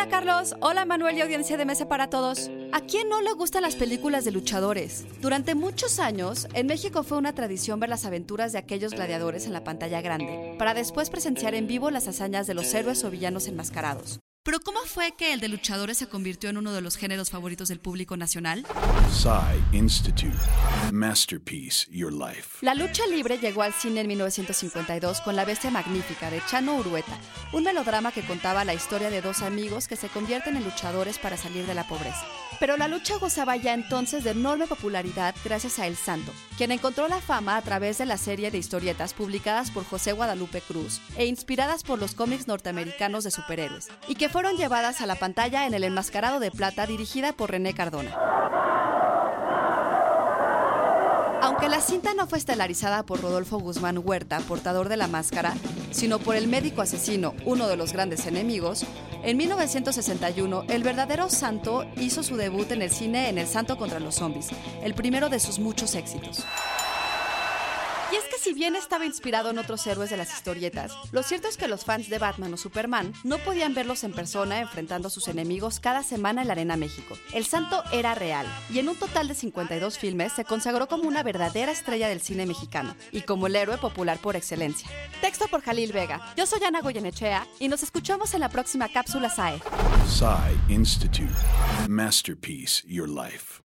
Hola Carlos, hola Manuel y audiencia de Mesa para Todos. ¿A quién no le gustan las películas de luchadores? Durante muchos años, en México fue una tradición ver las aventuras de aquellos gladiadores en la pantalla grande, para después presenciar en vivo las hazañas de los héroes o villanos enmascarados. Pero ¿cómo fue que el de luchadores se convirtió en uno de los géneros favoritos del público nacional? Psy Institute. Masterpiece Your Life. La lucha libre llegó al cine en 1952 con La Bestia Magnífica de Chano Urueta, un melodrama que contaba la historia de dos amigos que se convierten en luchadores para salir de la pobreza. Pero la lucha gozaba ya entonces de enorme popularidad gracias a El Santo, quien encontró la fama a través de la serie de historietas publicadas por José Guadalupe Cruz e inspiradas por los cómics norteamericanos de superhéroes, y que fueron llevadas a la pantalla en El Enmascarado de Plata dirigida por René Cardona. Aunque la cinta no fue estelarizada por Rodolfo Guzmán Huerta, portador de la máscara, sino por el médico asesino, uno de los grandes enemigos, en 1961 el verdadero santo hizo su debut en el cine en El Santo contra los Zombies, el primero de sus muchos éxitos. Si bien estaba inspirado en otros héroes de las historietas, lo cierto es que los fans de Batman o Superman no podían verlos en persona enfrentando a sus enemigos cada semana en la Arena México. El santo era real, y en un total de 52 filmes se consagró como una verdadera estrella del cine mexicano, y como el héroe popular por excelencia. Texto por Jalil Vega. Yo soy Ana Goyenechea, y nos escuchamos en la próxima cápsula SAE. Psy Institute. Masterpiece Your Life.